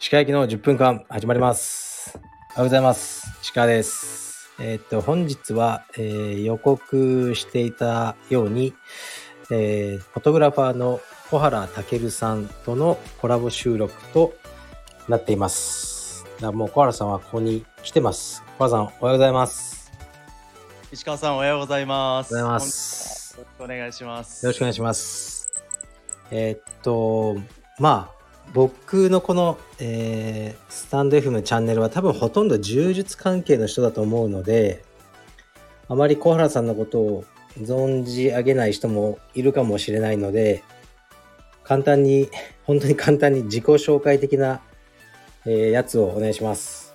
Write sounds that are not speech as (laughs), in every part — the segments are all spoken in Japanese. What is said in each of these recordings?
石川行きの10分間始まります。おはようございます。石川です。えーっと、本日は、えー予告していたように、えーフォトグラファーの小原健さんとのコラボ収録となっています。もう小原さんはここに来てます。小原さん、おはようございます。石川さんおはようございます。おはようございますお願いします。よろしくお願いします。えーっと、まあ、僕のこの、えースタンド F のチャンネルは多分ほとんど柔術関係の人だと思うので、あまり小原さんのことを存じ上げない人もいるかもしれないので、簡単に、(laughs) 本当に簡単に自己紹介的な、えーやつをお願いします。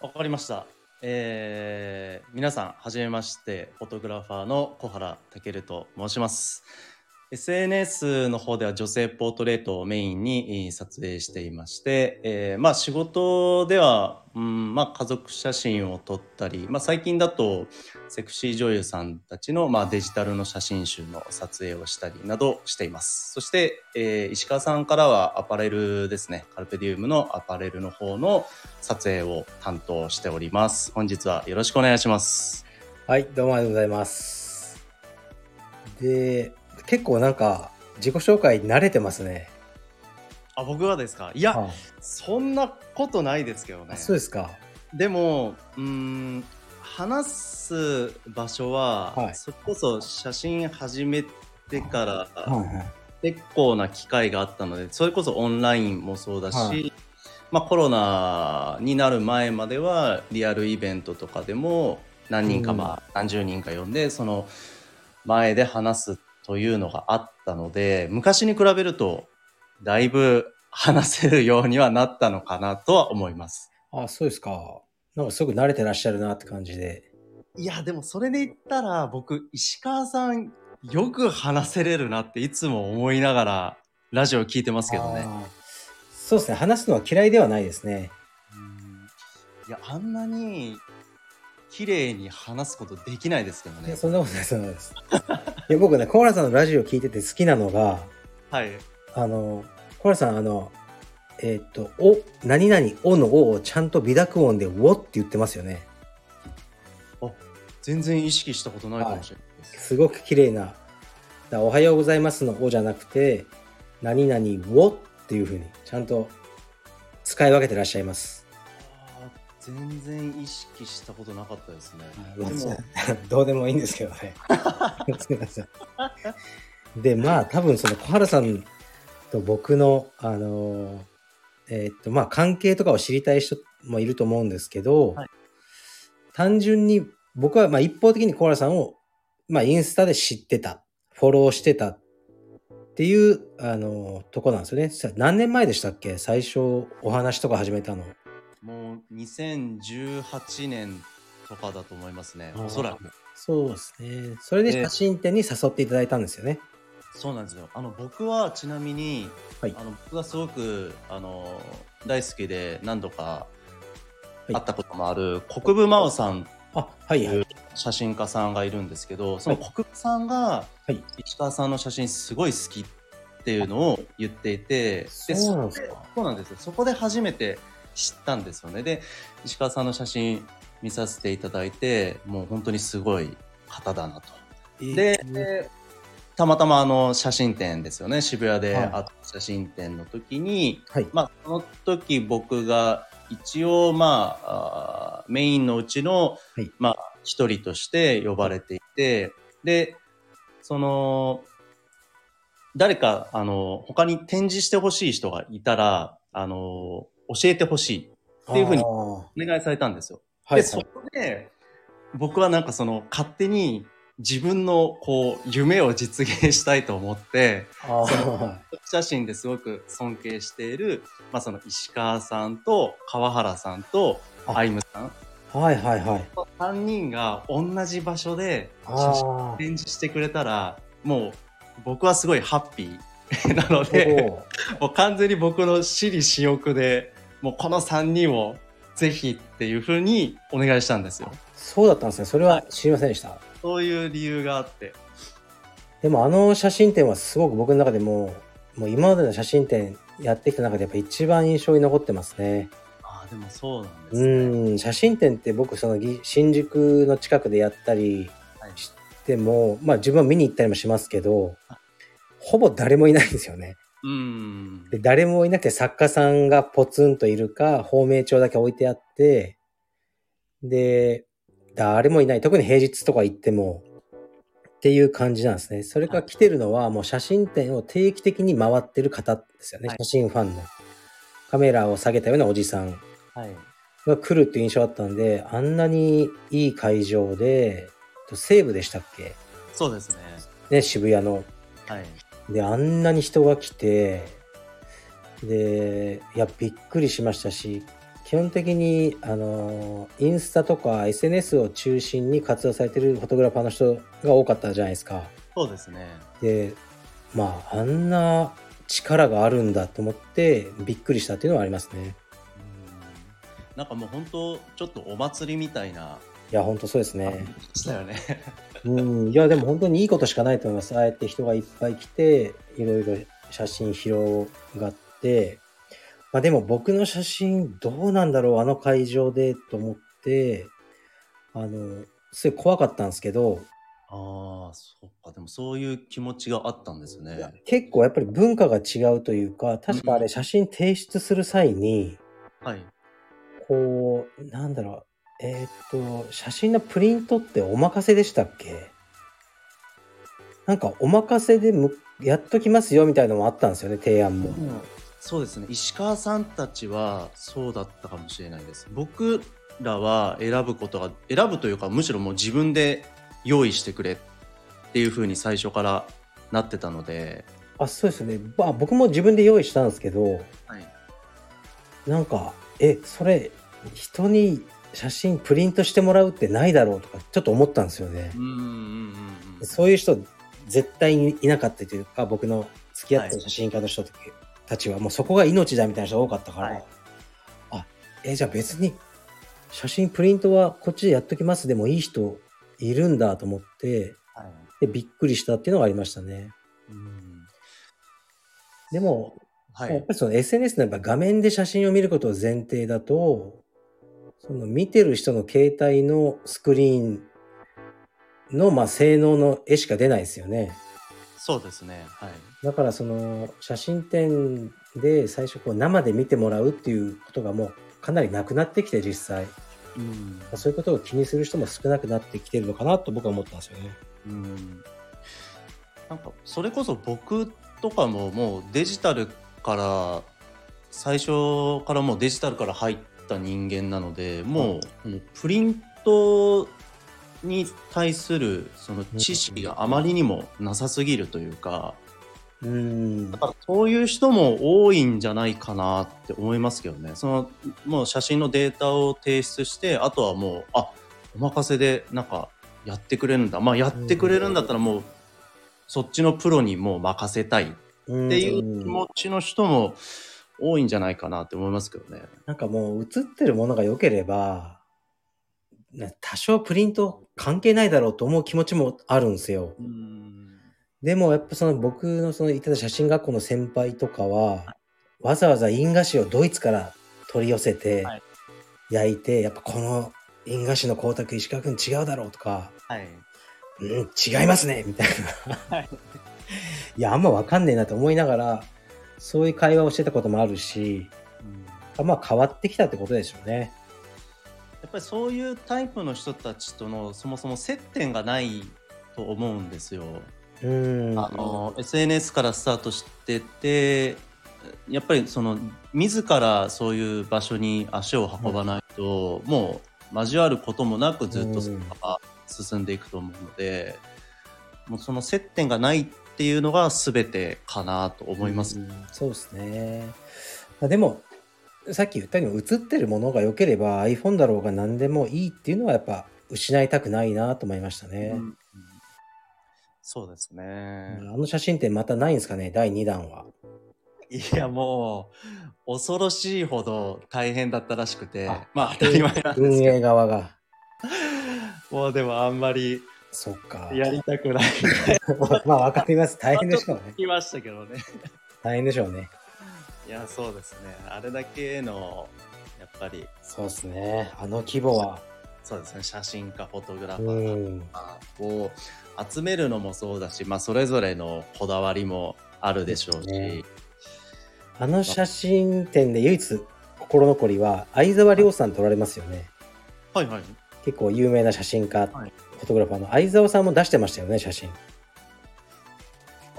わかりました。えー皆さんはじめましてフォトグラファーの小原健と申します。SNS の方では女性ポートレートをメインに撮影していまして、えーまあ仕事では、うんまあ、家族写真を撮ったり、まあ、最近だとセクシー女優さんたちの、まあ、デジタルの写真集の撮影をしたりなどしています。そして、えー石川さんからはアパレルですね、カルペディウムのアパレルの方の撮影を担当しております。本日はよろしくお願いします。はい、どうもありがとうございます。で、結構なんか自己紹介慣れてますね。あ、僕はですか？いや、はいそんなことないですけどねあ。そうですか。でも、うーん、話す場所は、はいそれこそ写真始めてから、はいはい。結構な機会があったので、それこそオンラインもそうだし、はいまあコロナになる前まではリアルイベントとかでも何人か、うんまあ何十人か呼んで、その前で話すというのがあったので、昔に比べるとだいぶ話せるようにはなったのかなとは思います。あ、そうですか。なんかすごく慣れてらっしゃるなって感じで。いや、でもそれで言ったら、僕、石川さん、よく話せれるなっていつも思いながら、ラジオ聞いてますけどね。そうですね。話すのは嫌いではないですね。いや、あんなに、綺麗に話すことできないですけどね。いやそんなことない、そんなことないです。いや、僕ね、コーラさんのラジオ聞いてて好きなのが、はい。あの、コーラさん、あの、えーっと、お、何々、おのおをちゃんと微濁音で、おって言ってますよね。全然意識したことないかもしれないです。すごく綺麗な。だからおはようございますのおじゃなくて、何々、おっていうふうに、ちゃんと使い分けてらっしゃいます。全然意識したことなかったですね。はいでも、(laughs) どうでもいいんですけどね。すみません。で、まあ、多分その小原さんと僕の、あのーえーっと、まあ、関係とかを知りたい人もいると思うんですけど、はい単純に僕は、まあ、一方的に小原さんを、まあ、インスタで知ってた、フォローしてたっていう、あのーとこなんですよね。さ何年前でしたっけ？最初お話とか始めたの。もう2018年とかだと思いますね。おそらく。そうですね。それで写真展に誘っていただいたんですよね。そうなんですよ。あの僕はちなみに、はいあの僕がすごくあの大好きで何度かい会ったこともある国分真央さんあ、はいはい。写真家さんがいるんですけど、その国分さんがはい石川さんの写真すごい好きっていうのを言っていて、でそうなんでそうなんですよ。そこで初めて知ったんですよね。で、石川さんの写真見させていただいて、もう本当にすごい方だなと。で、たまたまあの写真展ですよね渋谷ではいあった写真展の時に、はい。まあその時僕が一応まああーメインのうちの、はいまあ一人として呼ばれていてでその誰かあの他に展示してほしい人がいたらあの教えてほしいっていうふうにお願いされたんですよ。はい、で、そこで、僕はなんかその、勝手に自分のこう、夢を実現したいと思って、写真ですごく尊敬している、まあその石川さんと川原さんとあアイムさん、はいはいはい。3人が同じ場所で写真ああ。展示してくれたら、もう僕はすごいハッピーなので、(laughs) もう完全に僕の私利私欲で、もうこの3人をぜひっていうふうにお願いしたんですよ。そうだったんですね。それは知りませんでした。そういう理由があって。でもあの写真展はすごく僕の中でも、もう今までの写真展やってきた中でやっぱ一番印象に残ってますね。ああ、でもそうなんですうね。ん、写真展って僕そのぎ新宿の近くでやったりはいしても、まあ自分は見に行ったりもしますけど、ほぼ誰もいないんですよね。うん。で誰もいなくて作家さんがポツンといるか、芳名帳だけ置いてあって、で、誰もいない。特に平日とか行っても、っていう感じなんですね。それから来てるのはもう写真展を定期的に回ってる方ですよね。はい写真ファンの。カメラを下げたようなおじさんはい。が来るっていう印象あったんで、あんなにいい会場で、西武でしたっけ？そうですね。ね、渋谷の。はい。で、あんなに人が来て、で、いや、びっくりしましたし、基本的に、あの、インスタとか SNS を中心に活動されてるフォトグラファーの人が多かったじゃないですか。そうですね。で、まあ、あんな力があるんだと思って、びっくりしたっていうのはありますね。うんなんかもう本当ちょっとお祭りみたいな。いや、本当そうですね。したよね。うん、いや、でも本当にいいことしかないと思います。ああやって人がいっぱい来て、いろいろ写真広がって、まあでも僕の写真どうなんだろう、あの会場でと思って、あの、すごい怖かったんですけど、ああ、そっか。でもそういう気持ちがあったんですね。結構やっぱり文化が違うというか、確かあれ写真提出する際に、はい。こう、なんだろう、えーっと、写真のプリントってお任せでしたっけ？なんかお任せでむやっときますよみたいなのもあったんですよね、提案も。そうですね。石川さんたちはそうだったかもしれないです。僕らは選ぶことが、選ぶというか、むしろもう自分で用意してくれっていうふうに最初からなってたので、あ、そうですよね。まあ僕も自分で用意したんですけど、はい。なんか、え、それ、人に写真プリントしてもらうってないだろうとか、ちょっと思ったんですよねう。んうんうんうん。そういう人、絶対にいなかったというか、僕の付き合ってる写真家の人たちは、もうそこが命だみたいな人が多かったから、はいあ、え、じゃあ別に、写真プリントはこっちでやっときますでもいい人いるんだと思って、はい。でびっくりしたっていうのがありましたね。うんでも、はい。やっぱりその SNS のやっぱ画面で写真を見ることを前提だと、その見てる人の携帯のスクリーンのまあ性能の絵しか出ないですよね。そうですね。はい。だからその写真展で最初こう生で見てもらうっていうことがもうかなりなくなってきて実際。うん。そういうことを気にする人も少なくなってきてるのかなと僕は思ったんですよね。うん。なんか、それこそ僕とかももうデジタルから、最初からもうデジタルから入った人間なので、もう、プリントに対するその知識があまりにもなさすぎるというか、うんだ。からそういう人も多いんじゃないかなって思いますけどね。その、もう写真のデータを提出して、あとはもう、あ、お任せでなんかやってくれるんだ。まあやってくれるんだったらもう、そっちのプロにもう任せたいっっていう気持ちの人も多いんじゃないかなって思いますけどね。なんかもう映ってるものが良ければ、ね多少プリント関係ないだろうと思う気持ちもあるんですよ。うん。でもやっぱその僕のその行ってた写真学校の先輩とかは、わざわざ印画紙をドイツから取り寄せてはい焼いて、やっぱこの印画紙の光沢石川君違うだろうとか、はい。うん、違いますねみたいな。はいいや、あんまわかんねえなと思いながら、そういう会話をしてたこともあるし、うんまあ変わってきたってことでしょうね。やっぱりそういうタイプの人たちとのそもそも接点がないと思うんですよ。うん。あの SNS からスタートしててやっぱりその自らそういう場所に足を運ばないと、もう交わることもなくずっとそのまま進んでいくと思うので、もうその接点がないっていうのが全てかなと思います。うんそうですね。まあでも、さっき言ったように映ってるものが良ければ iPhone だろうが何でもいいっていうのはやっぱ失いたくないなと思いましたね。うんそうですね。あの写真展またないんですかね、第2弾は。いやもう恐ろしいほど大変だったらしくてあまあ当たり前なんです運けど営側が。(laughs) もうでもあんまりそっか。やりたくない。(laughs) まあ、わかります。大変でしょうね。言いましたけどね。大変でしょうね。いや、そうですね。あれだけの、やっぱり、そうですね。あの規模は。そうですね、写真家、フォトグラフうァーん。を集めるのもそうだし、まあ、それぞれのこだわりもあるでしょうし、ねあの写真展で唯一心残りは、相沢亮さん撮られますよね。はいはい。結構有名な写真家、はいフォトグラファーの相沢さんも出してましたよね、写真。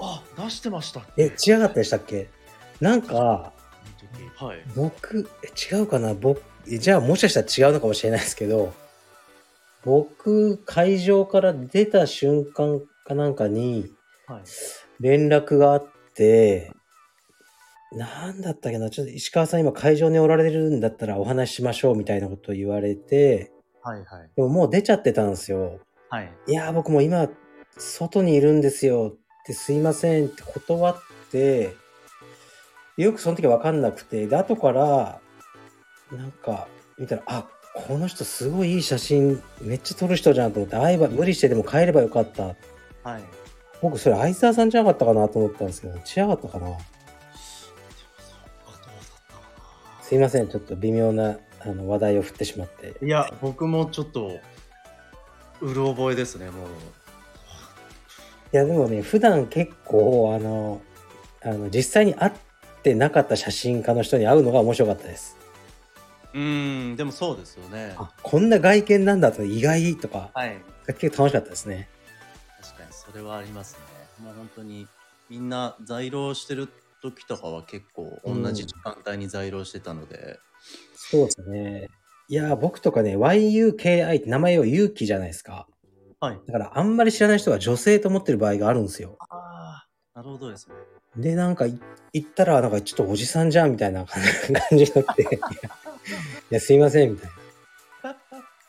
あ、出してましたっえ、違かったでしたっけ？なんか、はい。僕、え違うかな？僕、えじゃあもしかしたら違うのかもしれないですけど、僕、会場から出た瞬間かなんかにはい。連絡があって、なんだったっけな、ちょっと石川さん今会場におられるんだったらお話ししましょうみたいなことを言われて、はいはい。でももう出ちゃってたんですよ。はい。いやー、僕も今、外にいるんですよってすいませんって断って、よくその時わかんなくて、で、後から、なんか、見たら、あ、この人すごいいい写真めっちゃ撮る人じゃんと思って、会えば、無理してでも帰ればよかった。はい。僕、それ相沢さんじゃなかったかなと思ったんですけど、違かったかなすいません、ちょっと微妙なあの話題を振ってしまって。いや、僕もちょっと、うる覚えですね、もう。いやでもね普段結構あのあの実際に会ってなかった写真家の人に会うのが面白かったです。うーん、でもそうですよね。あこんな外見なんだと意外とかはい。結構楽しかったですね。確かにそれはありますね。もう本当にみんな在廊してる時とかは結構同じ時間帯に在廊してたので、そうですね。いや僕とかね YUKI って名前を勇気じゃないですか。はい。だからあんまり知らない人は女性と思ってる場合があるんですよ。ああ、なるほどですね。でなんかい行ったらなんかちょっとおじさんじゃんみたいな感じになって (laughs) いやすいませんみたいな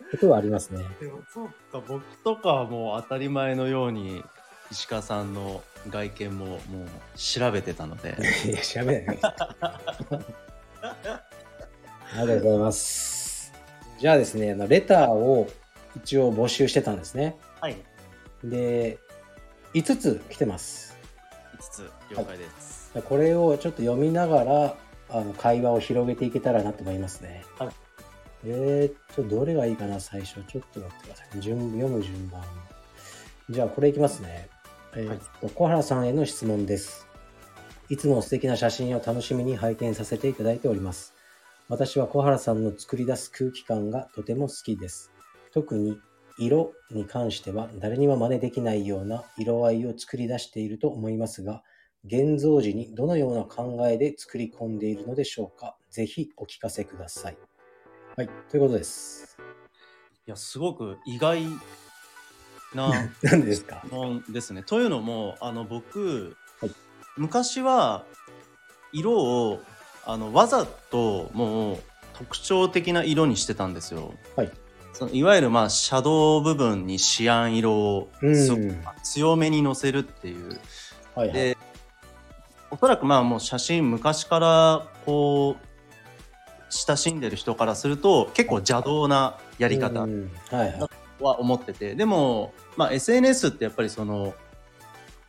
ことはありますね。でもそうか、僕とかはもう当たり前のように石川さんの外見ももう調べてたので、(laughs) いや、調べないでください。(laughs) ありがとうございます。じゃあですね、あのレターを一応募集してたんですね。はい。で、5つ来てます。5つ了解です。これをちょっと読みながら、あの会話を広げていけたらなと思いますね。はいえーっと、どれがいいかな、最初。ちょっと待ってください。順読む順番。じゃあ、これいきますね。えーっと、小原さんへの質問です。いつも素敵な写真を楽しみに拝見させていただいております。私は小原さんの作り出す空気感がとても好きです。特に色に関しては誰にも真似できないような色合いを作り出していると思いますが、現像時にどのような考えで作り込んでいるのでしょうかぜひお聞かせください。はい、ということです。いや、すごく意外な (laughs) 何ですか？質問ですね。というのも、あの僕、はい昔は色をあのわざともう特徴的な色にしてたんですよ。はい。そのいわゆるまあシャドウ部分にシアン色を強めにのせるっていう。はいはい。でおそらくまあもう写真昔からこう親しんでる人からすると結構邪道なやり方うんは思っててでも、まあ、SNS ってやっぱりその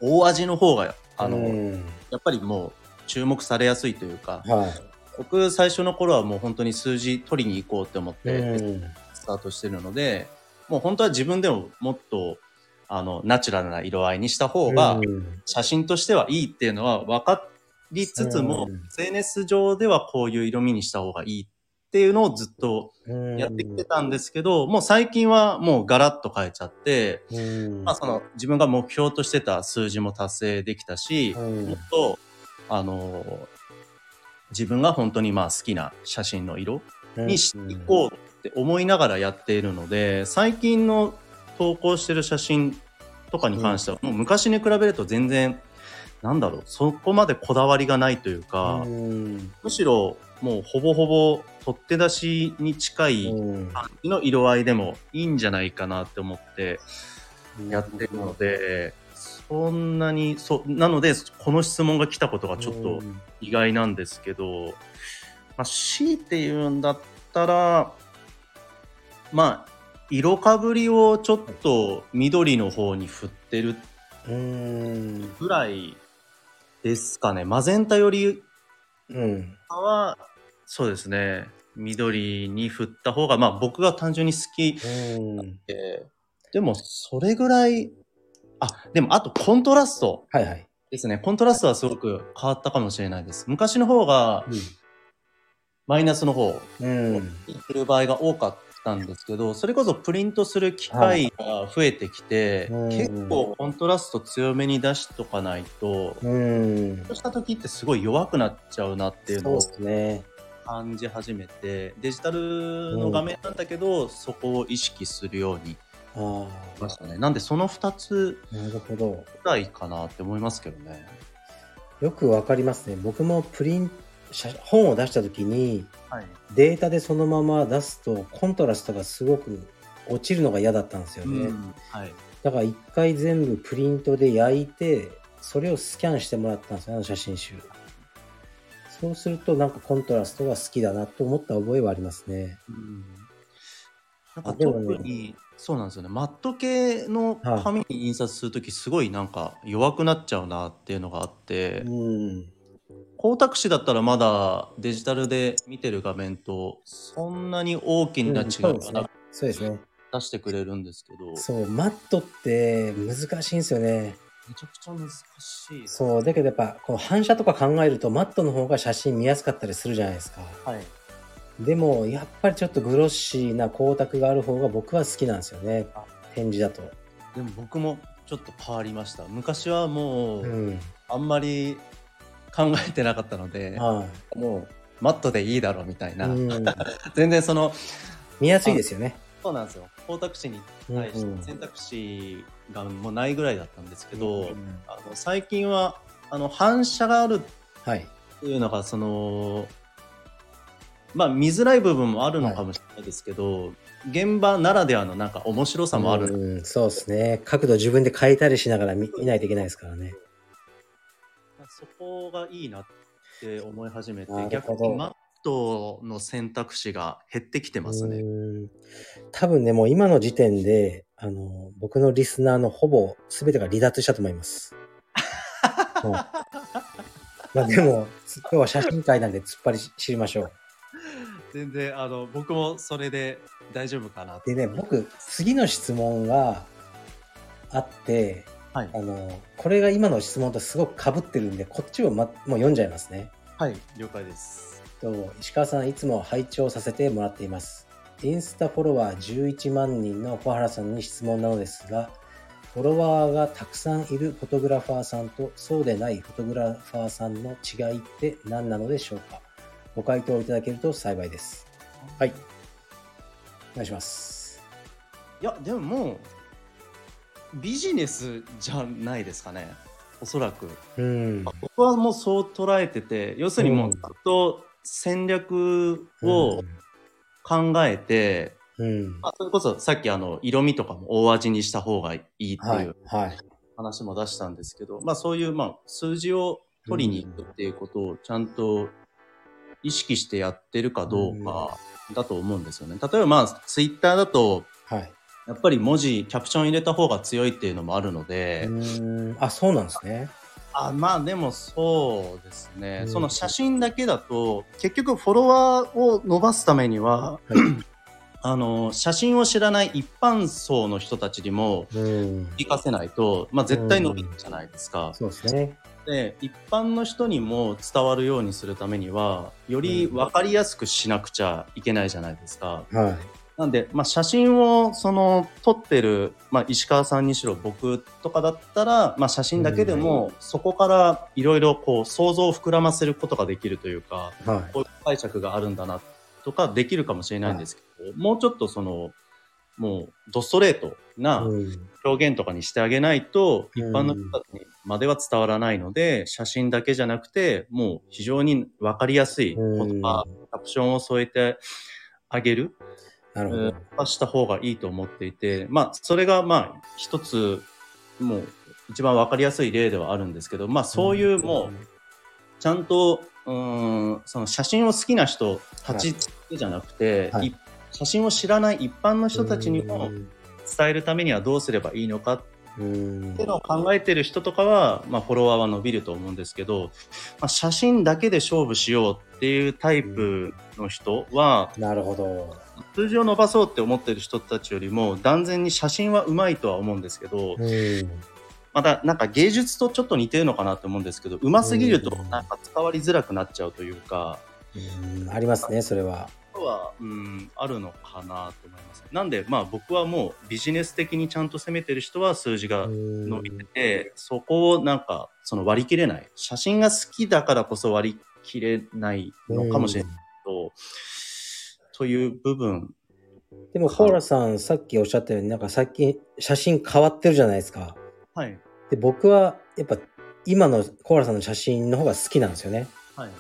大味の方があの、うんやっぱりもう注目されやすいというかはい。僕最初の頃はもう本当に数字取りに行こうって思ってうん。スタートしてるので、もう本当は自分でももっとあのナチュラルな色合いにした方がうん。写真としてはいいっていうのは分かりつつも、うん SNS 上ではこういう色味にした方がいいっていうのをずっとやってきてたんですけど、もう最近はもうガラッと変えちゃって、うん。まあその自分が目標としてた数字も達成できたし、うん。もっと、あの自分が本当にまあ好きな写真の色にしていこうって思いながらやっているので、最近の投稿してる写真とかに関しては、もう昔に比べると全然、なんだろう、そこまでこだわりがないというか、うん。むしろもうほぼほぼ取って出しに近いうん。感じの色合いでもいいんじゃないかなって思ってやってるので、そんなに、そう、なので、この質問が来たことがちょっとうん意外なんですけど、まあ、強いて言うんだったら、まあ、色かぶりをちょっと緑の方に振ってる。ぐらいですかね。マゼンタよりうん。そうですね。緑に振った方が、まあ僕が単純に好きうん。で、でもそれぐらい、あ、でもあとコントラストはいはい。ですね。コントラストはすごく変わったかもしれないです。昔の方がマイナスの方うん。行ってる場合が多かったんですけど、それこそプリントする機会が増えてきて、うん結構コントラスト強めに出しとかないと、うん。そうした時ってすごい弱くなっちゃうなっていうのをそうですね。感じ始めて、デジタルの画面なんだけど、そこを意識するようにましたね。なんでその2つあ、なるほど。ぐらいかなって思いますけどね。よくわかりますね。僕もプリン写本を出した時にはい。データでそのまま出すとコントラストがすごく落ちるのが嫌だったんですよね。はい。だから一回全部プリントで焼いてそれをスキャンしてもらったんですよあの写真集。そうするとなんかコントラストが好きだなと思った覚えはありますね。うんなんか特に、そうなんですよね。マット系の紙に印刷するとき、すごいなんか弱くなっちゃうなっていうのがあって、うん。光沢紙だったらまだデジタルで見てる画面とそんなに大きな違いがなく。出してくれるんですけど、そう、マットって難しいんですよね。めちゃくちゃ難しい。そう、だけどやっぱこの反射とか考えるとマットの方が写真見やすかったりするじゃないですか。はい。でもやっぱりちょっとグロッシーな光沢がある方が僕は好きなんですよねあ。展示だと。でも僕もちょっと変わりました。昔はもう、うん。あんまり考えてなかったので、はもうマットでいいだろうみたいい。な、うん。(laughs) 全然その、見やすいですよね。そうなんですよ。光沢紙に対しうんうんて選択肢がもうないぐらいだったんですけど、うんあの最近はあの反射があるはい。っていうのがそのまあ見づらい部分もあるのかもしれないですけど、現場ならではのなんか面白さもある、うん、そうですね。角度自分で変えたりしながら見見ないといけないですからね。そこがいいなって思い始めて逆にマットの選択肢が減ってきてますね。うん多分ね、もう今の時点で、あの、僕のリスナーのほぼ全てが離脱したと思います。(laughs) うんまあでも、つ今日は写真会なんで突っ張り知りましょう。(laughs) 全然あの僕もそれで大丈夫かなでね、僕、次の質問があって、はいあの、これが今の質問とすごく被ってるんで、こっちを、ま、もう読んじゃいますね。はい了解です。と石川さんいつも拝聴させてもらっています。インスタフォロワー11万人の小原さんに質問なのですが、フォロワーがたくさんいるフォトグラファーさんとそうでないフォトグラファーさんの違いって何なのでしょうか？ご回答いただけると幸いです。はい。お願いします。いやでももうビジネスじゃないですかねおそらく。うん。僕はもうそう捉えてて要するにもううんずっと戦略を考えて、うん。まあ、それこそさっきあの色味とかも大味にした方がいいってはいいう。はい。話も出したんですけど、まあそういうまあ数字を取りに行くっていうことをちゃんと意識してやってるかどうかだと思うんですよね。例えばまあツイッターだとはい。やっぱり文字、キャプション入れた方が強いっていうのもあるので、うん。あ、そうなんですね。あまあでもそうですね、うんその写真だけだと結局フォロワーを伸ばすためには、はい (clears throat) あの写真を知らない一般層の人たちにもうん。活かせないと、まあ、絶対伸びるじゃないですか。そうですね。で一般の人にも伝わるようにするためにはより分かりやすくしなくちゃいけないじゃないですか。はい。なんで、まあ、写真をその撮ってる、まあ、石川さんにしろ僕とかだったら、まあ、写真だけでもそこからいろいろこう想像を膨らませることができるというかはい。こういう解釈があるんだなとかできるかもしれないんですけど、もうちょっとそのもうドストレートなうん。表現とかにしてあげないと、うん一般の人たちにまでは伝わらないので、写真だけじゃなくて、もう非常に分かりやすい言葉、キャプションを添えてあげる、なるほど。えーした方がいいと思っていて、まあ、それがまあ、一つ、もう、一番分かりやすい例ではあるんですけど、まあ、そういうもう、ちゃんと、うーん、その写真を好きな人たちじゃなくて、はい。一写真を知らない一般の人たちにもうん。伝えるためにはどうすればいいのかうんっていうのを考えてる人とかは、まあ、フォロワーは伸びると思うんですけど、まあ、写真だけで勝負しようっていうタイプの人は、なるほど。数字を伸ばそうって思ってる人たちよりも断然に写真はうまいとは思うんですけど、うん。またなんか芸術とちょっと似てるのかなと思うんですけどうますぎるとうんなんか伝わりづらくなっちゃうというか、うんありますね、それは。ことは、うん、あるのかなと思います。なんで、まあ僕はもうビジネス的にちゃんと攻めてる人は数字が伸びてて、そこをなんかその割り切れない。写真が好きだからこそ割り切れないのかもしれないけど、という部分。でも、コーラさん、さっきおっしゃったように、なんか最近写真変わってるじゃないですか。はい。で、僕はやっぱ今のコーラさんの写真の方が好きなんですよね。はい。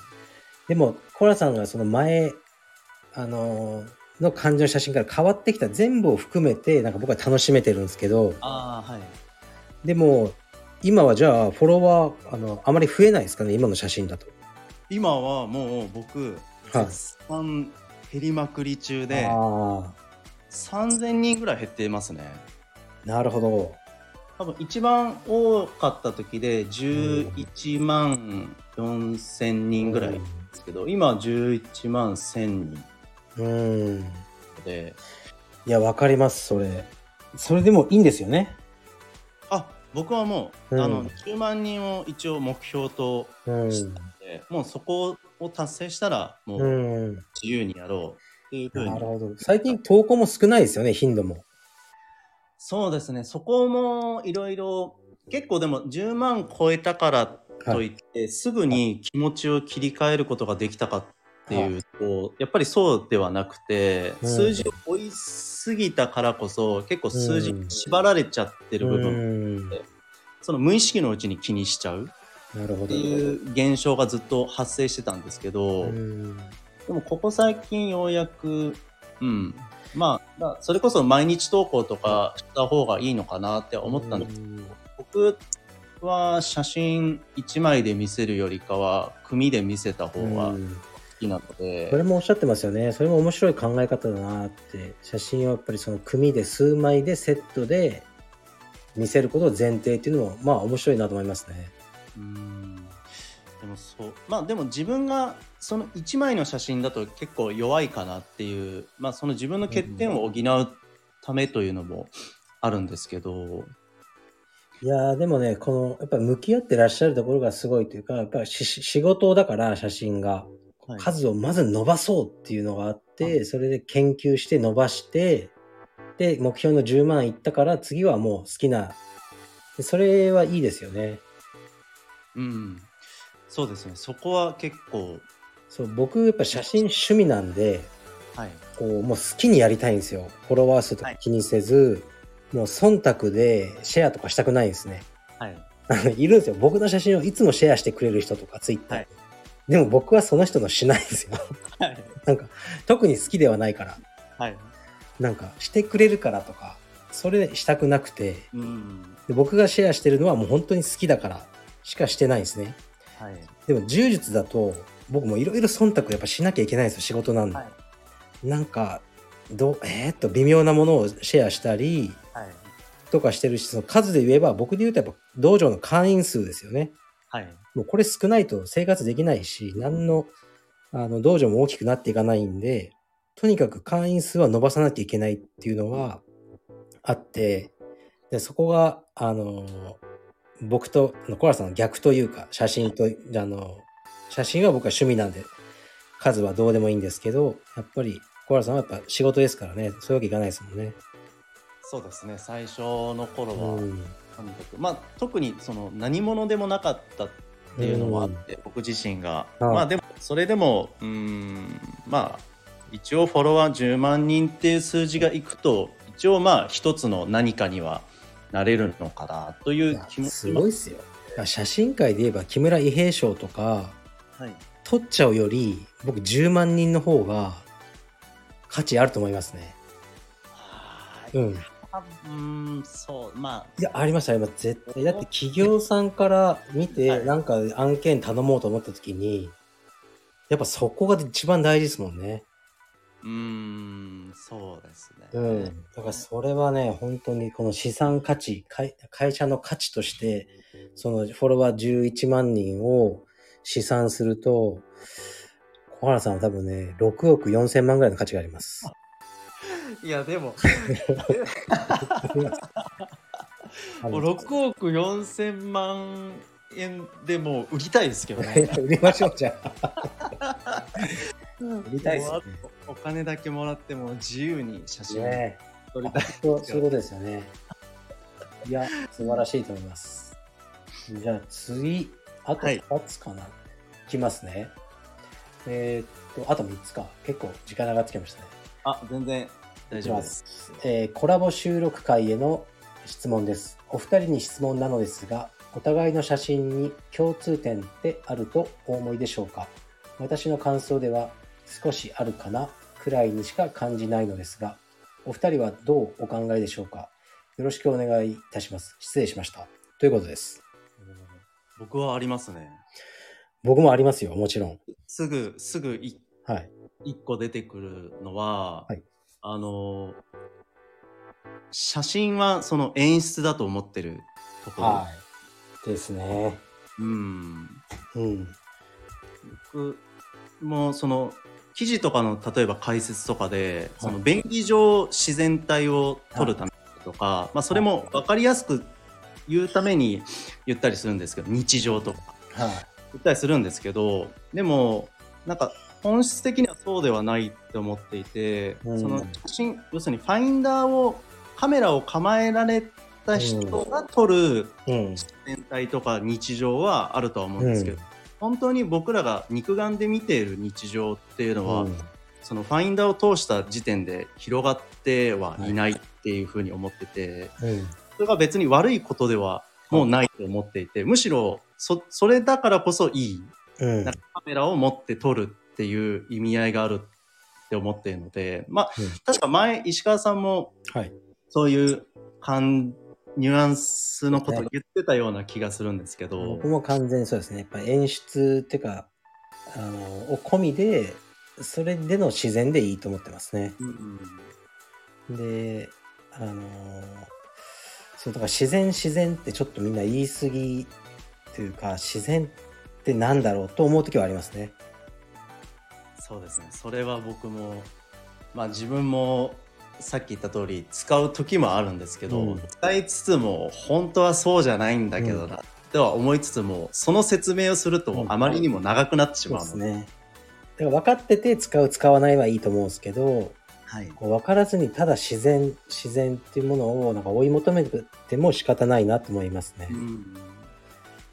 でも、コーラさんがその前、あのーの感じの写真から変わってきた全部を含めて、なんか僕は楽しめてるんですけど、ああ、はい。でも、今はじゃあ、フォロワー、あの、あまり増えないですかね、今の写真だと。今はもう僕、はい絶賛減りまくり中で、あ3000人ぐらい減っていますね。あ、なるほど。多分一番多かった時で11万4000人ぐらいですけど、今は11万1000人うん。で、いや、わかります、それ。それでもいいんですよね。あ僕はもう、うんあの10万人を一応目標とうん。して、もうそこを達成したら、もう。うん自由にやろうっていうふうになるほど。最近投稿も少ないですよね、頻度も。そうですね、そこもいろいろ、結構でも10万超えたからといって、すぐに気持ちを切り替えることができたかっていうと、やっぱりそうではなくて、うん。数字を追いすぎたからこそ、結構数字に縛られちゃってる部分、うん。その無意識のうちに気にしちゃう。なるほど。っていう現象がずっと発生してたんですけど、うん。でもここ最近ようやく、うん、まあ、まあそれこそ毎日投稿とかした方がいいのかなって思ったんです。けど、僕は写真1枚で見せるよりかは、組で見せた方が好うんきなので、それもおっしゃってますよね。それも面白い考え方だなって。写真をやっぱりその組で数枚でセットで見せることを前提っていうのも、まあ面白いなと思いますね。うんでもそう、まあでも自分がその1枚の写真だと結構弱いかなっていう、まあその自分の欠点を補うためというのもあるんですけど、いやーでもね、この、やっぱり向き合ってらっしゃるところがすごいというか、やっぱ仕事だから写真が、はい数をまず伸ばそうっていうのがあって、それで研究して伸ばして、で、目標の10万いったから次はもう好きな、でそれはいいですよね。うん、そうですね、そこは結構、そう、僕やっぱ写真趣味なんで、はい、こう、もう好きにやりたいんですよ。フォロワー数とか気にせず、もう忖度でシェアとかしたくないんですね。はい、(laughs) いるんですよ。僕の写真をいつもシェアしてくれる人とか、ツイッターで。でも僕はその人のしないんですよ。はい、なんか、特に好きではないから。はい、なんか、してくれるからとか、それしたくなくて、うん、で僕がシェアしてるのはもう本当に好きだからしかしてないんですね。はい、でも柔術だと、僕もいろいろ忖度やっぱしなきゃいけないんですよ、仕事なんで。はいなんか、どう、えー、っと、微妙なものをシェアしたり、はい、とかしてるし、その数で言えば、僕で言うとやっぱ道場の会員数ですよね。はい、もうこれ少ないと生活できないし、何の、あの、道場も大きくなっていかないんで、とにかく会員数は伸ばさなきゃいけないっていうのはあって、で、そこが、あの、僕と、コラさんの逆というか、写真と、あの、写真は僕は趣味なんで、数はどうでもいいんですけど、やっぱり、コラさんはやっぱ仕事ですからね、そういうわけいかないですもんね。そうですね、最初の頃は、うん。とにかくまあ、特にその何者でもなかったっていうのもあって、僕自身が、はいまあでもそれでもうーんまあ一応フォロワー10万人っていう数字がいくと一応まあ一つの何かにはなれるのかなといいうや気持ちすごいっすよ。写真界で言えば木村伊兵衛賞とか、はい、取っちゃうより僕10万人の方が価値あると思いますね。はいうん。あうーんそうまいや、ありますあります。絶対。だって企業さんから見て、はいなんか案件頼もうと思った時に、やっぱそこが一番大事ですもんね。あうーんそそうですね。うん。だからそれはね、本当にこの資産価値、会会社の価値として、そのフォロワー11万人を試算すると、小原さんは多分ね、6億4千万ぐらいの価値があります。いや、でも、(laughs) もう6億4千万円でもう売りたいですけどね。(laughs) 売りましょう、じゃあ。(laughs) 売りたいですねお金だけもらっても自由に写真撮りたい。そういうことですよね。いや、素晴らしいと思います。じゃあ次、あとはい2つかな。いきますね。えーっと、あと3つか。結構時間長ってきましたね。あ、全然大丈夫です。えーコラボ収録会への質問です。お二人に質問なのですが、お互いの写真に共通点ってあるとお思いでしょうか？私の感想では少しあるかなくらいにしか感じないのですが、お二人はどうお考えでしょうか？よろしくお願いいたします。失礼しました。ということです。僕はありますね。僕もありますよ、もちろん。すぐ、すぐいはい。一個出てくるのは、はいあの、写真はその演出だと思ってるところ。はい。ですね。うん。うん。僕もその記事とかの例えば解説とかで、そのはい便宜上自然体を撮るためとか、まあ、それも分かりやすく言うために言ったりするんですけど日常とかはい。言ったりするんですけどでもなんか本質的にはそうではないって思っていて、うんその写真要するにファインダーをカメラを構えられた人が撮るうん。自然体とか日常はあるとは思うんですけど、うん本当に僕らが肉眼で見ている日常っていうのは、うんそのファインダーを通した時点で広がってはいないっていうふうに思ってて、うん。それが別に悪いことではもうないと思っていて、むしろそそれだからこそいいうん。なんかカメラを持って撮るっていう意味合いがあるって思っているので、まあ、うん確か前石川さんもはい。そういう感ニュアンスのことを言ってたような気がするんですけど、僕も完全にそうですね。やっぱり演出っていうか、あの、を込みで、それでの自然でいいと思ってますね。うんうんで、あの、そう、だから自然自然ってちょっとみんな言い過ぎというか、自然ってなんだろうと思う時はありますね。そうですね。それは僕もまあ自分もさっき言った通り使う時もあるんですけど、うん。使いつつも本当はそうじゃないんだけどな、とは思いつつもその説明をするとうん。あまりにも長くなってしまうので、ですね。だから分かってて使う使わないはいいと思うんですけど、はい、こう分からずにただ自然、自然っていうものをなんか追い求めても仕方ないなと思いますね。うん。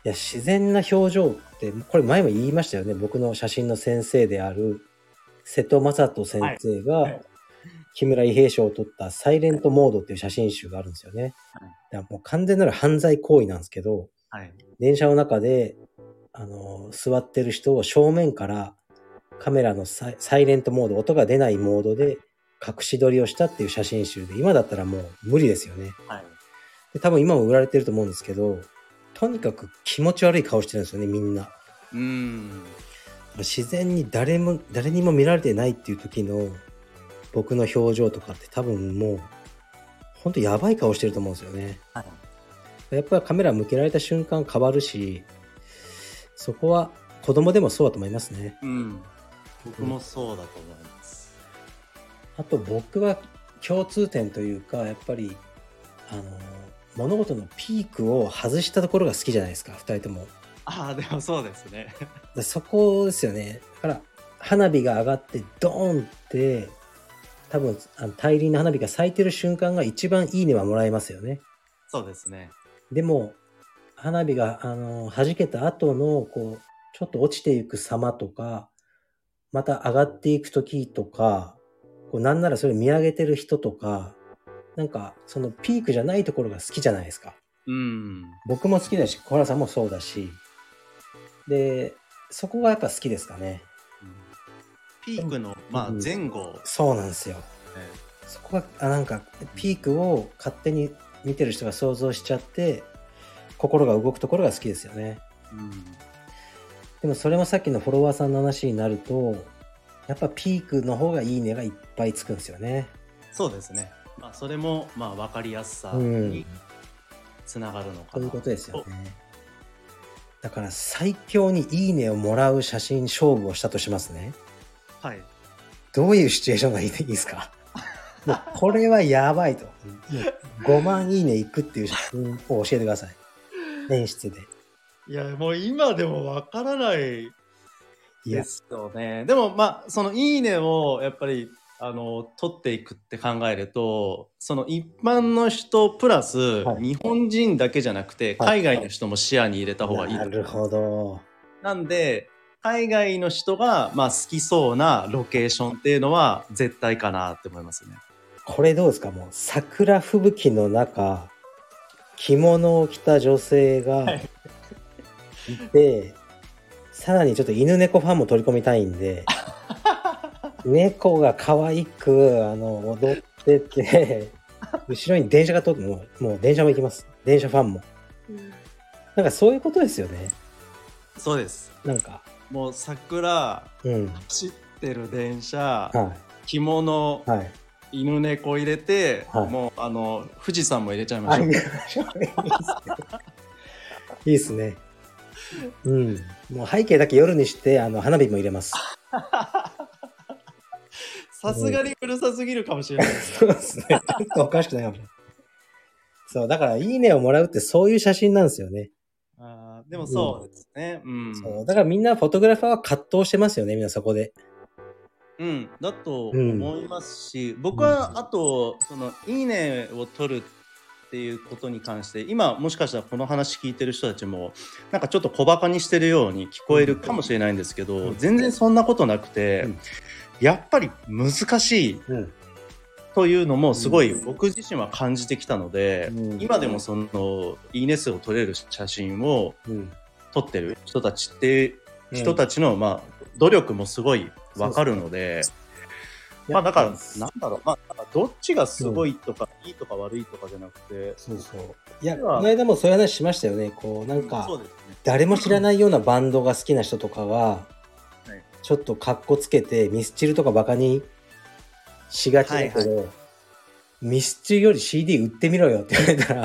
いや、自然な表情って、これ前も言いましたよね。僕の写真の先生である瀬戸正人先生が、はい。木村伊兵賞を取ったサイレントモードっていう写真集があるんですよね。はい。だからもう完全なる犯罪行為なんですけど、はい。電車の中で、あの、座ってる人を正面からカメラのサイサイレントモード、音が出ないモードで隠し撮りをしたっていう写真集で、今だったらもう無理ですよね。はい。で多分今も売られてると思うんですけど、とにかく気持ち悪い顔してるんですよね、みんな。うん自然に誰も、誰にも見られてないっていう時の僕の表情とかって多分もう、ほんとやばい顔してると思うんですよね。はいやっぱりカメラ向けられた瞬間変わるし、そこは子供でもそうだと思いますね。うん僕もそうだと思います、あと僕は共通点というか、やっぱり、あの、物事のピークを外したところが好きじゃないですか、二人とも。ああでもそうですねでそこですよね。だから、花火が上がってドーンって、多分、あの大輪の花火が咲いてる瞬間が一番いいねはもらえますよね。そうですねでも、花火が、あの、弾けた後の、こう、ちょっと落ちていく様とか、また上がっていく時とか、こうなんならそれ見上げてる人とか、なんか、そのピークじゃないところが好きじゃないですか。うん僕も好きだし、小原さんもそうだし。で、そこがやっぱ好きですかね。ピークの、まあ、うん前後、そうなんですよ。えそこが、あなんか、ピークを勝手に見てる人が想像しちゃって、心が動くところが好きですよね。うんでもそれもさっきのフォロワーさんの話になると、やっぱピークの方がいいねがいっぱいつくんですよね。そうですね。まあ、それも、まあ、分かりやすさうんにつながるのかな。そういうことですよね。だから最強にいいねをもらう写真勝負をしたとしますね。はい。どういうシチュエーションがいいですか？(laughs) もうこれはやばいと。もう5万いいねいくっていう写真を教えてください。演出で。いや、もう今でも分からないで、すよね。でも、まあ、そのいいねをやっぱり、あの、取っていくって考えると、その一般の人プラス、はい日本人だけじゃなくて、はい海外の人も視野に入れた方がいい。なるほど。なんで、海外の人が、まあ、好きそうなロケーションっていうのは絶対かなって思いますね。これどうですか？もう桜吹雪の中、着物を着た女性がはいいて、さらにちょっと犬猫ファンも取り込みたいんで、(laughs) 猫が可愛く、あの、踊ってて、(laughs) 後ろに電車が通って、もう、もう電車も行きます。電車ファンも。なんかそういうことですよね。そうです。なんか、もう桜、うん。走ってる電車、は着物、い。はい。犬猫入れて、はいもうあの富士山も入れちゃいまあ、しょ。いういいですね。うん。もう背景だけ夜にして、あの、花火も入れます。(laughs) さすがにうるさすぎるかもしれないです。(laughs) そうですね。ちょっとおかしくないかもしれない。そう、だから、いいねをもらうってそういう写真なんですよね。あーでもそうですね。うん。そう。だからみんなフォトグラファーは葛藤してますよね、みんなそこで。うん、だと思いますし、僕はあとその「いいね」を取るっていうことに関して今もしかしたらこの話聞いてる人たちもなんかちょっと小バカにしてるように聞こえるかもしれないんですけど、うん全然そんなことなくて、うんやっぱり難しいうん。というのもすごいうん僕自身は感じてきたので、うん今でもその「いいね」数を取れる写真をうん。撮ってる人たちって人たちの、まあ、努力もすごいわかるので、まあだから、なんだろう、まあ、どっちがすごいとか、いいとか悪いとかじゃなくて、そうそう。いや、この間もそういう話しましたよね。こう、なんか。誰も知らないようなバンドが好きな人とかが、はいちょっとカッコつけて、ミスチルとかバカにしがちだけど、ミスチルより CD 売ってみろよって言われたら、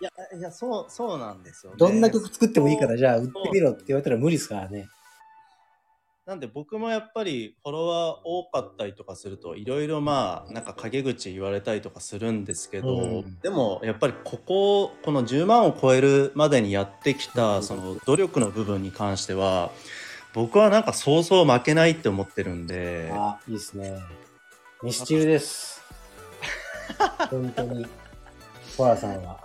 いや、いや、そう、そうなんですよ、ね。どんな曲作ってもいいから、じゃあ売ってみろって言われたら無理ですからね。なんで僕もやっぱりフォロワー多かったりとかするといろいろまあなんか陰口言われたりとかするんですけど、うん。でもやっぱりこここの10万を超えるまでにやってきうん。たその努力の部分に関しては僕はなんかそうそう負けないって思ってるんであ、いいですね。ミスチルです。(laughs) 本当に。ホラさんは。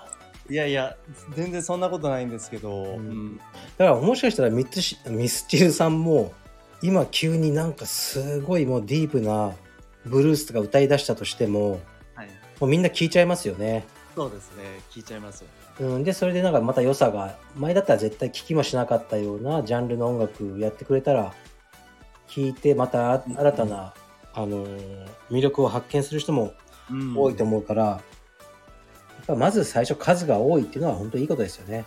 いやいや全然そんなことないんですけど、んうんだからもしかしたらミスチミスチルさんも今急になんかすごいもうディープなブルースとか歌い出したとしてもはい、もうみんな聴いちゃいますよね。そうですね。聞いちゃいますようん、でそれでなんかまた良さが前だったら絶対聴きもしなかったようなジャンルの音楽やってくれたら聴いてまた新たな、あのー魅力を発見する人もうん。多いと思うから、やっぱまず最初数が多いっていうのは本当にいいことですよね。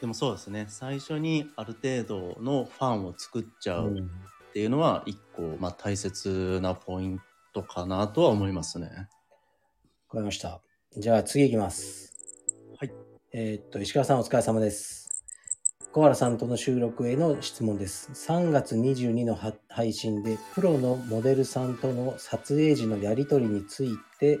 でもそうですね。最初にある程度のファンを作っちゃううん。っていうのは一個、まあ、大切なポイントかなとは思いますね。わかりました。じゃあ次いきます。はい。えーっと、石川さんお疲れ様です。小原さんとの収録への質問です。3月22のは配信で、プロのモデルさんとの撮影時のやりとりについて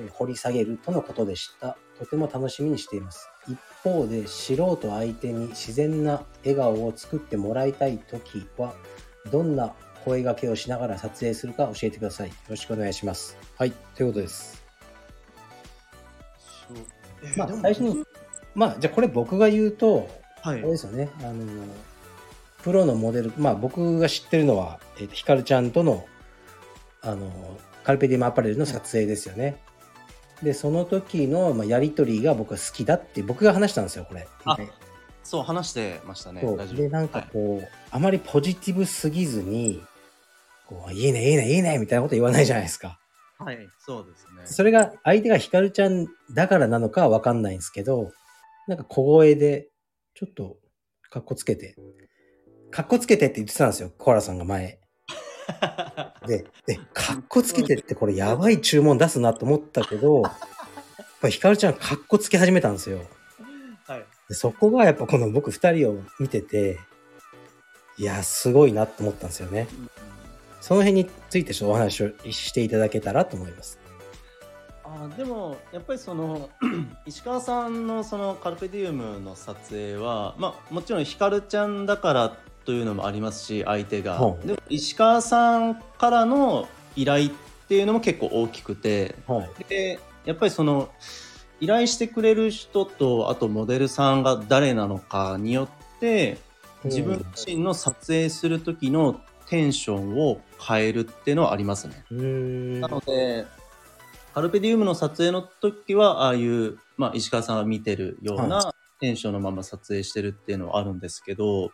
えー掘り下げるとのことでした。とても楽しみにしています。一方で、素人相手に自然な笑顔を作ってもらいたいときは、どんな声掛けをしながら撮影するか教えてください。よろしくお願いします。はい、ということです。まあ、最初に、まあ、じゃあこれ僕が言うと、はいあれですよね、あの、プロのモデル、まあ僕が知ってるのは、えっと、ひかるちゃんとの、あの、カルペディウムアパレルの撮影ですよね。で、その時の、まあ、やりとりが僕は好きだって、僕が話したんですよ、これ。そう話してましたねで、なんかこう、あまりポジティブすぎずに、こう、いいね、いいね、いいね、みたいなこと言わないじゃないですか。はい、はい、そうですねそれが相手がヒカルちゃんだからなのかはわかんないんですけど、なんか小声で、ちょっと、かっこつけて、かっこつけてって言ってたんですよ、コアラさんが前。(laughs) で、え、かっこつけてってこれやばい注文出すなと思ったけど、やっぱひかるちゃんかっこつけ始めたんですよ。はい。でそこがやっぱこの僕二人を見てて、いや、すごいなと思ったんですよね。その辺についてちょっとお話をしていただけたらと思います。あでもやっぱりその (clears throat) 石川さんのそのカルペディウムの撮影は、まあ、もちろんひかるちゃんだからというのもありますし相手が、はいでも石川さんからの依頼っていうのも結構大きくてはい。でやっぱりその依頼してくれる人とあとモデルさんが誰なのかによって自分自身の撮影する時のテンションを変えるっていうのはありますね。なので、カルペディウムの撮影の時は、ああいう、まあ、石川さんが見てるようなテンションのまま撮影してるっていうのはあるんですけど。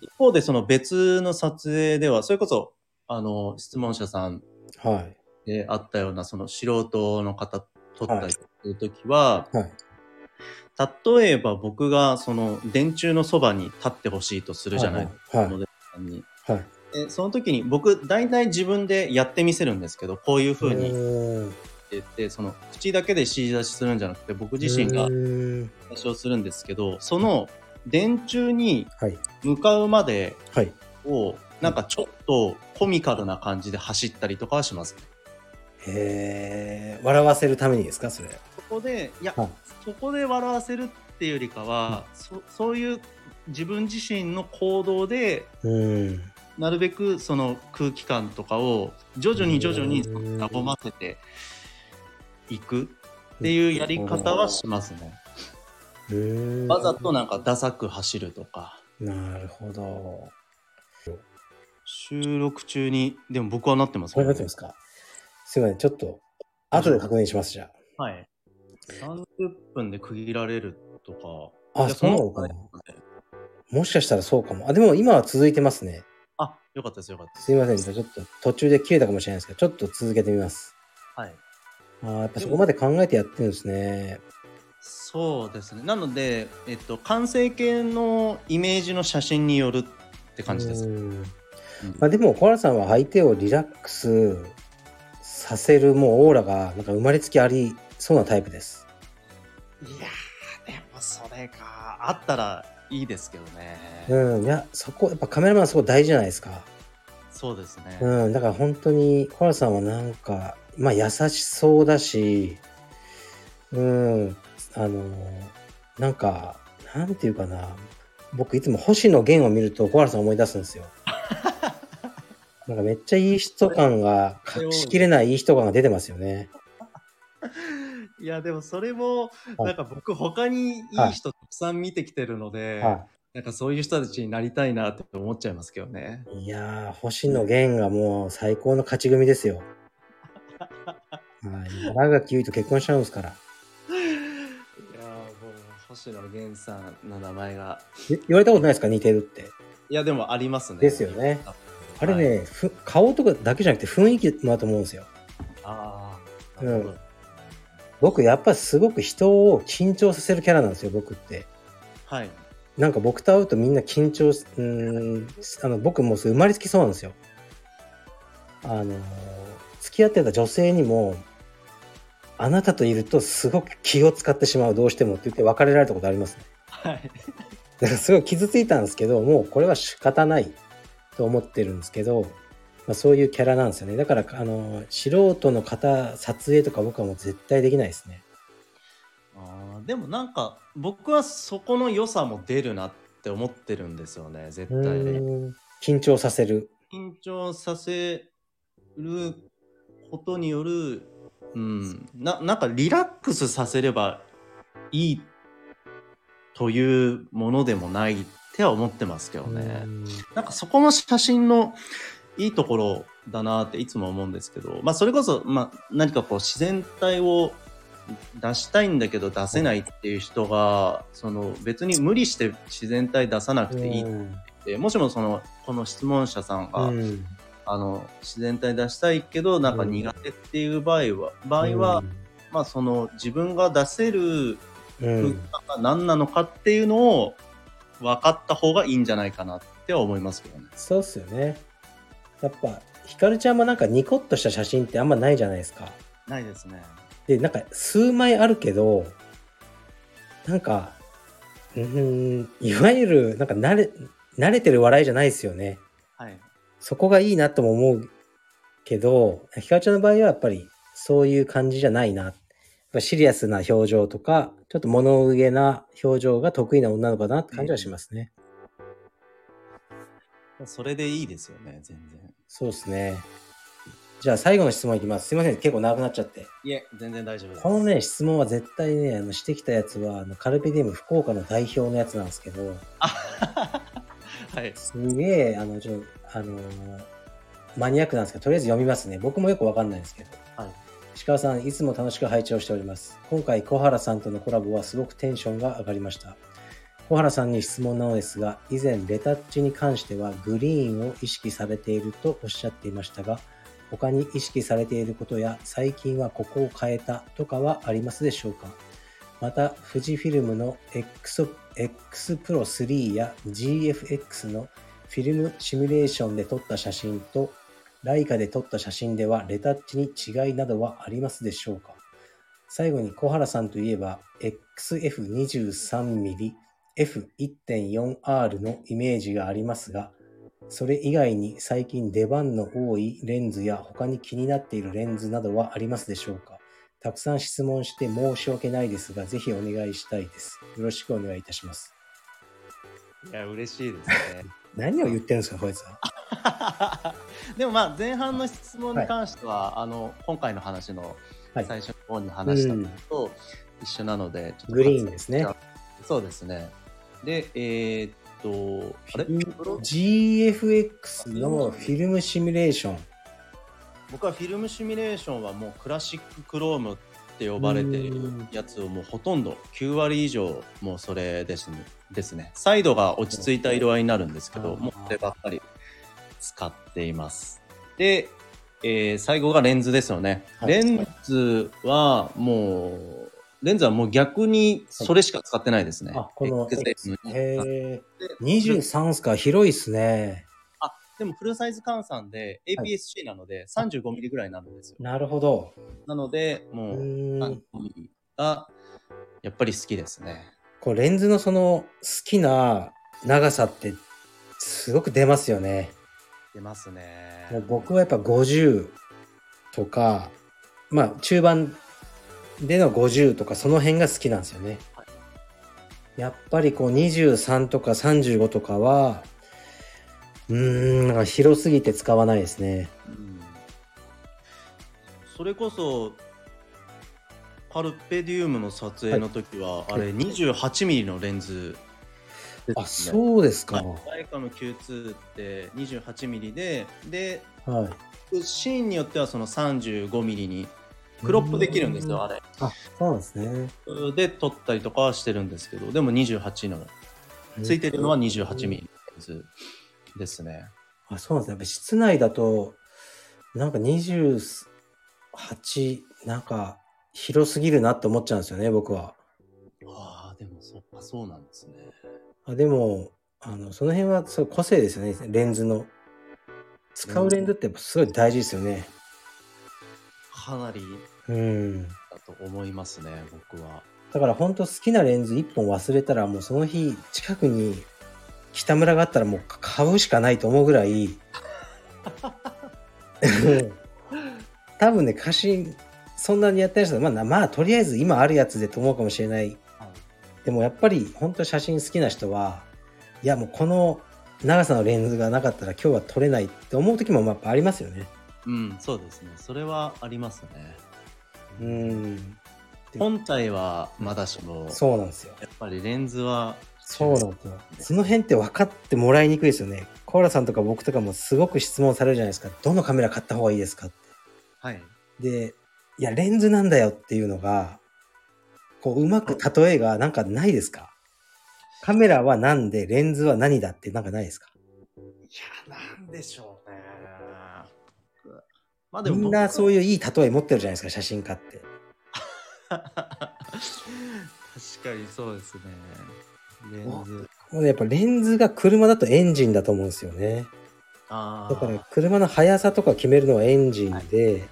一方でその別の撮影では、それこそ、あの、質問者さんはい。であったような、その素人の方撮ったりする時は、はい。例えば僕がその電柱のそばに立ってほしいとするじゃないですか、はいさんに。はい。でその時に僕大体自分でやってみせるんですけどこういう風にう言ってその口だけで指示出しするんじゃなくて僕自身が出しをするんですけどその電柱にはい。向かうまではい。をなんかちょっとコミカルな感じで走ったりとかはしますね。へえ。笑わせるためにですかそれ。そこでいや、はいそこで笑わせるっていうよりかは、そそういう自分自身の行動でうーん。なるべくその空気感とかを徐々に徐々にうん和ませていくっていうやり方はしますね。わざとなんかダサく走るとかなるほど。収録中にでも僕はなってますこれなってますかすいません。ちょっと、後で確認します、じゃはい。30分で区切られるとか。あ。そうなのかなもしかしたらそうかも。あ、でも今は続いてますね。あ、よかったですよかったです。すいません。じゃあちょっと途中で切れたかもしれないですけど、ちょっと続けてみます。はい。あーやっぱそこまで考えてやってるんですね。そうですね。なので、えっと、完成形のイメージの写真によるって感じです。まあ、でも小原さんは相手をリラックスさせるもうオーラがなんか生まれつきありそうなタイプです。いやー、でもそれがあったらいいですけどね。うん、いやそこやっぱカメラマンすごい大事じゃないですか。そうですね。うん、だから本当に小原さんはなんかまあ優しそうだし、うん、あのなんかなんていうかな、僕いつも星野源を見ると小原さん思い出すんですよ。(laughs) なんかめっちゃいい人感が隠しきれないいい人感が出てますよね。(laughs) いや、でもそれも、はいなんか僕、他にいい人たくさん見てきてるので、はなんかそういう人たちになりたいなって思っちゃいますけどね。い。いやー、星野源がもう最高の勝ち組ですよ。(laughs) はい。長垣結衣と結婚しちゃうんですから。いやーもう星野源さんの名前がえ言われたことないですか？似てるって。いやでもありますねですよねあれね、はいふ顔とかだけじゃなくて雰囲気もだと思うんですよ。ああうんなるほど、僕やっぱすごく人を緊張させるキャラなんですよ、僕って。はいなんか僕と会うとみんな緊張す、うーん、あの僕もう生まれつきそうなんですよ。あのー、付き合ってた女性にも、あなたといるとすごく気を使ってしまう、どうしてもって言って別れられたことありますね。はいだからすごい傷ついたんですけど、もうこれは仕方ないと思ってるんですけど、まあ、そういうキャラなんですよね。だから、あの、素人の方、撮影とか僕はもう絶対できないですね。あーでもなんか僕はそこの良さも出るなって思ってるんですよね絶う対緊張させる。緊張させることによる、うん、ななんかリラックスさせればいいというものでもないっては思ってますけどね。うんなんかそこも写真のいいところだなっていつも思うんですけど、まあそれこそ、まあ何かこう自然体を出したいんだけど出せないっていう人が、その別に無理して自然体出さなくていいっうん。て、もしもその、この質問者さんが、うん。あの、自然体出したいけどなんか苦手っていう場合は、場合は、まあその自分が出せるうん。空間が何なのかっていうのを分かった方がいいんじゃないかなっては思いますけどね。そうっすよね。やっぱひかるちゃんもなんかニコッとした写真ってあんまないじゃないですか。ないですね。でなんか数枚あるけどなんかうーんいわゆるなんか慣れ慣れてる笑いじゃないですよね。はい。そこがいいなとも思うけどひかるちゃんの場合はやっぱりそういう感じじゃないな。シリアスな表情とかちょっと物憂げな表情が得意な女の子だなって感じはしますね。それでいいですよね、全然。そうですね。じゃあ最後の質問いきます。すいません、結構長くなっちゃって。いえ、全然大丈夫です。このね、質問は絶対ね、あのしてきたやつは、あのカルペディウム福岡の代表のやつなんですけど、あ (laughs) はい。すげえ、あの、ちょっと、あのーマニアックなんですけど、とりあえず読みますね。僕もよくわかんないんですけど。はい。石川さん、いつも楽しく拝聴しております。今回、小原さんとのコラボはすごくテンションが上がりました。小原さんに質問なのですが、以前、レタッチに関してはグリーンを意識されているとおっしゃっていましたが、他に意識されていることや、最近はここを変えたとかはありますでしょうか？また、富士フィルムの X, X Pro 3や GFX のフィルムシミュレーションで撮った写真と、ライカで撮った写真ではレタッチに違いなどはありますでしょうか？最後に小原さんといえば XF23mm F1.4R のイメージがありますが、それ以外に最近出番の多いレンズや他に気になっているレンズなどはありますでしょうか？たくさん質問して申し訳ないですが、ぜひお願いしたいです。よろしくお願いいたします。いや、嬉しいですね。(laughs) 何を言ってるんですか、こいつは。(laughs) でもまあ前半の質問に関しては、あの今回の話のはい最初の方に話したのと一緒なので、グリーンですね。そうですね。で、えーっと、あれ？GFX のフィルムシミュレーション。僕はフィルムシミュレーションはもうクラシッククロームって呼ばれているやつをもうほとんど9割以上もうそれですね。ですね。サイドが落ち着いた色合いになるんですけどうん。もうこればっかり使っています。で、えー最後がレンズですよね、はい。レンズはもうレンズはもう逆にそれしか使ってないですね、あ、このへえ。23っすか、広いっすね。でもフルサイズ換算で APS-C なので 35mm ぐらいになるんですよ。なるほど。なので、うもう、ーん。35mm がやっぱり好きですね。こうレンズのその好きな長さってすごく出ますよね。出ますね。もう僕はやっぱ50とか、まあ中盤での50とかその辺が好きなんですよね。やっぱりこう23とか35とかは、うーん、なんか広すぎて使わないですね。うんそれこそ、カルペディウムの撮影の時は、あれ 28mm のレンズね。あ、そうですか。はいライカの Q2 って 28mm で、で、はい。シーンによってはその 35mm にクロップできるんですよ、あれ。あ、そうなんですね。で、撮ったりとかはしてるんですけど、でも28の、ついてるのは 28mm レンズですね。あ、そうなんですね。やっぱ室内だと、なんか28、なんか広すぎるなって思っちゃうんですよね、僕は。ああ、でもそっか、そうなんですね。あでも、あの、その辺はそう個性ですよね、レンズの。使うレンズってやっぱすごい大事ですよね。かなりうん。だと思いますね、僕は。だから本当好きなレンズ1本忘れたらもうその日近くに北村があったらもう買うしかないと思うぐらい (laughs) 多分ね貸しそんなにやってない人はまあなまあとりあえず今あるやつでと思うかもしれないでもやっぱり本当写真好きな人はいやもうこの長さのレンズがなかったら今日は撮れないって思う時もやっぱありますよねうん、そうですね。それはありますね。うん本体はまだしも、そうなんですよやっぱりレンズは、そうなんですよ。その辺って分かってもらいにくいですよね。コーラさんとか僕とかもすごく質問されるじゃないですか。どのカメラ買った方がいいですかって。はい。で、いや、レンズなんだよっていうのが、こう、うまく例えがなんかないですか？カメラは何で、レンズは何だってなんかないですか？いや、なんでしょうね。まあでもみんなそういう。いういい例え持ってるじゃないですか、写真家って。(laughs) 確かにそうですね。レンズ。もうね、やっぱレンズが車だとエンジンだと思うんですよね。あだから車の速さとか決めるのはエンジンで、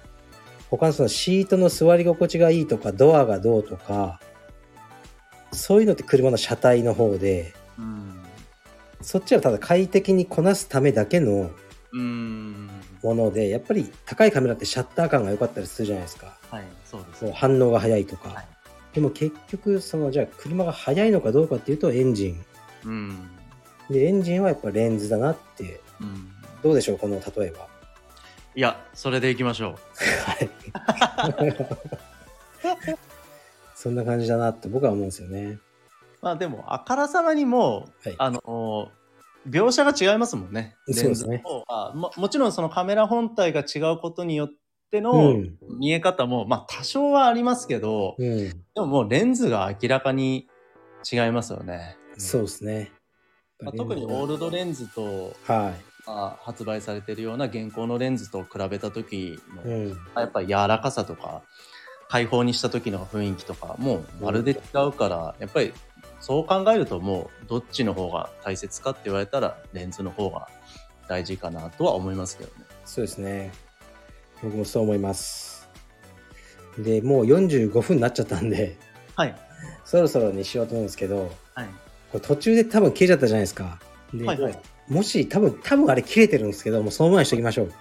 他のそのシートの座り心地がいいとかドアがどうとかそういうのって車の車体の方でうん。そっちはただ快適にこなすためだけのうん。ものでやっぱり高いカメラってシャッター感が良かったりするじゃないですか。はい、そうです。反応が速いとか、はい。でも結局そのじゃあ車が速いのかどうかっていうとエンジン。うん。でエンジンはやっぱレンズだなって。うん。どうでしょうこの例えば？いや、それでいきましょう。はい。(laughs) そんな感じだなって僕は思うんですよね。まあでも、あからさまにもう、はい。あの、描写が違いますもんね。そうですね。ももちろんそのカメラ本体が違うことによってうのん。見え方も、まあ多少はありますけど、うん。でももうレンズが明らかに違いますよね。そうですね、まあ、特にオールドレンズと、はい。まあ、発売されてるような現行のレンズと比べた時の、うん、やっぱり柔らかさとか開放にした時の雰囲気とかもうまるで違うからやっぱりそう考えるともうどっちの方が大切かって言われたらレンズの方が大事かなとは思いますけどね。そうですね僕もそう思いますでもう45分になっちゃったんではい。そろそろにしようと思うんですけどはい。これ途中で多分切れちゃったじゃないですかで、はいはい。もし多分多分あれ切れてるんですけどもうそのままにしておきましょう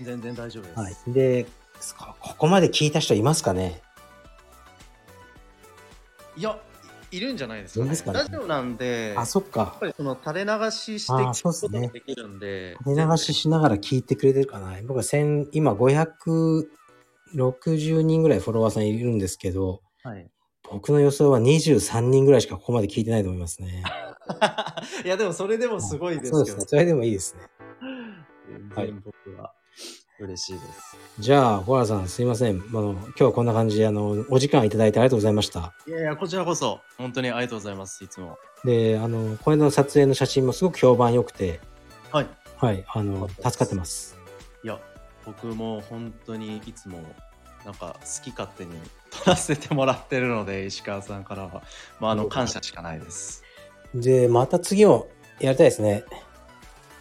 全然大丈夫です。はいでこここまで聞いた人いますかね？いや、いいるんじゃないですかね。すかねラジオなんで、やあそっかっぱりその垂れ流しして聞くことができるんで、寝流ししながら聞いてくれてるかな僕は1000今560人ぐらいフォロワーさんいるんですけどはい。僕の予想は23人ぐらいしかここまで聞いてないと思いますね。(laughs) いや、でもそれでもすごいですけどそうですね。、それでもいいですね。はい全然僕は嬉しいです。じゃあ、小原さん、すいません。あの、今日はこんな感じで、あの、お時間いただいてありがとうございました。いやいや、こちらこそ、本当にありがとうございます、いつも。で、あの、これの撮影の写真もすごく評判良くて、はい。はい、あの、助かってます。いや、僕も本当にいつも、なんか好き勝手に撮らせてもらってるので、石川さんからは、まあ、あの、感謝しかないです。で、また次をやりたいですね。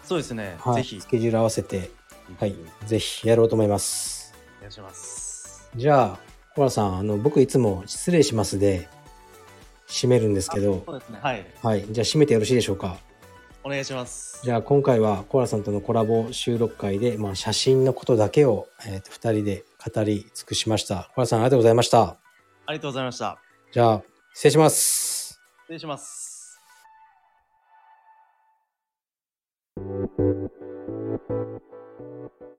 そうですね、はい。ぜひス、ケジュール合わせて、はい、ぜひやろうと思います。お願いします。じゃあ、小原さん、あの、僕いつも失礼しますで、締めるんですけど、そうですね。はい。はい、じゃあ締めてよろしいでしょうか？お願いします。じゃあ今回はコアラさんとのコラボ収録会で、まあ、写真のことだけを、えーと2人で語り尽くしました。コアラさんありがとうございました。ありがとうございました。じゃあ失礼します。失礼します。